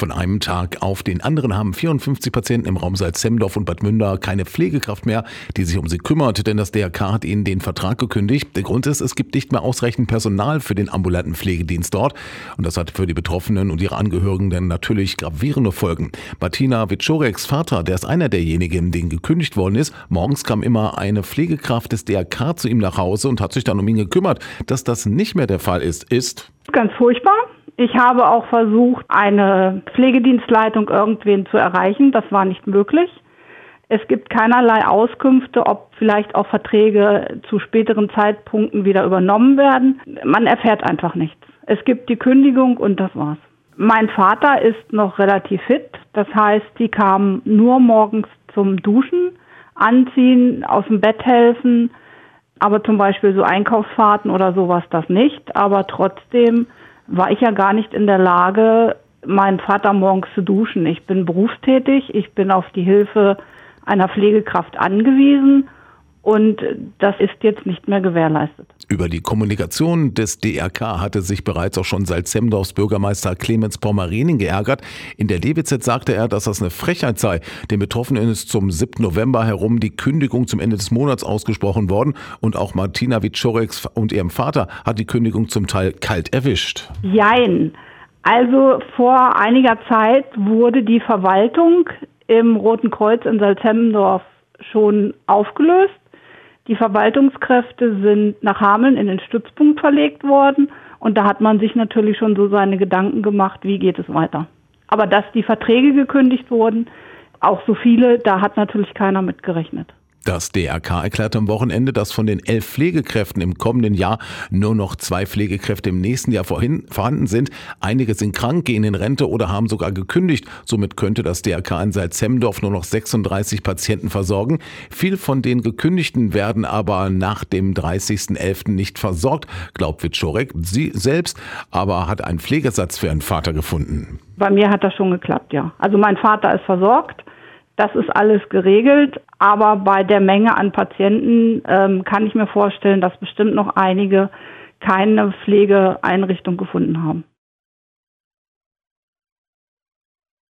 Von einem Tag auf den anderen haben 54 Patienten im Raum Salzhemdorf und Bad Münder keine Pflegekraft mehr, die sich um sie kümmert, denn das DRK hat ihnen den Vertrag gekündigt. Der Grund ist, es gibt nicht mehr ausreichend Personal für den ambulanten Pflegedienst dort und das hat für die Betroffenen und ihre Angehörigen natürlich gravierende Folgen. Martina Wiczoreks Vater, der ist einer derjenigen, denen gekündigt worden ist. Morgens kam immer eine Pflegekraft des DRK zu ihm nach Hause und hat sich dann um ihn gekümmert. Dass das nicht mehr der Fall ist, ist ganz furchtbar. Ich habe auch versucht, eine Pflegedienstleitung irgendwen zu erreichen. Das war nicht möglich. Es gibt keinerlei Auskünfte, ob vielleicht auch Verträge zu späteren Zeitpunkten wieder übernommen werden. Man erfährt einfach nichts. Es gibt die Kündigung und das war's. Mein Vater ist noch relativ fit. Das heißt, die kamen nur morgens zum Duschen, anziehen, aus dem Bett helfen. Aber zum Beispiel so Einkaufsfahrten oder sowas das nicht. Aber trotzdem war ich ja gar nicht in der Lage, meinen Vater morgens zu duschen. Ich bin berufstätig, ich bin auf die Hilfe einer Pflegekraft angewiesen und das ist jetzt nicht mehr gewährleistet. Über die Kommunikation des DRK hatte sich bereits auch schon Salzhemdorfs Bürgermeister Clemens Pommerening geärgert. In der DWZ sagte er, dass das eine Frechheit sei. Den Betroffenen ist zum 7. November herum die Kündigung zum Ende des Monats ausgesprochen worden und auch Martina Wiczorek und ihrem Vater hat die Kündigung zum Teil kalt erwischt. Jein. Also vor einiger Zeit wurde die Verwaltung im Roten Kreuz in Salzhemdorf schon aufgelöst. Die Verwaltungskräfte sind nach Hameln in den Stützpunkt verlegt worden und da hat man sich natürlich schon so seine Gedanken gemacht, wie geht es weiter. Aber dass die Verträge gekündigt wurden, auch so viele, da hat natürlich keiner mit gerechnet. Das DRK erklärte am Wochenende, dass von den elf Pflegekräften im kommenden Jahr nur noch zwei Pflegekräfte im nächsten Jahr vorhin, vorhanden sind. Einige sind krank, gehen in Rente oder haben sogar gekündigt. Somit könnte das DRK in Salzhemdorf nur noch 36 Patienten versorgen. Viel von den Gekündigten werden aber nach dem 30.11. nicht versorgt, glaubt Wiczorek. Sie selbst aber hat einen Pflegesatz für ihren Vater gefunden. Bei mir hat das schon geklappt, ja. Also mein Vater ist versorgt. Das ist alles geregelt, aber bei der Menge an Patienten ähm, kann ich mir vorstellen, dass bestimmt noch einige keine Pflegeeinrichtung gefunden haben.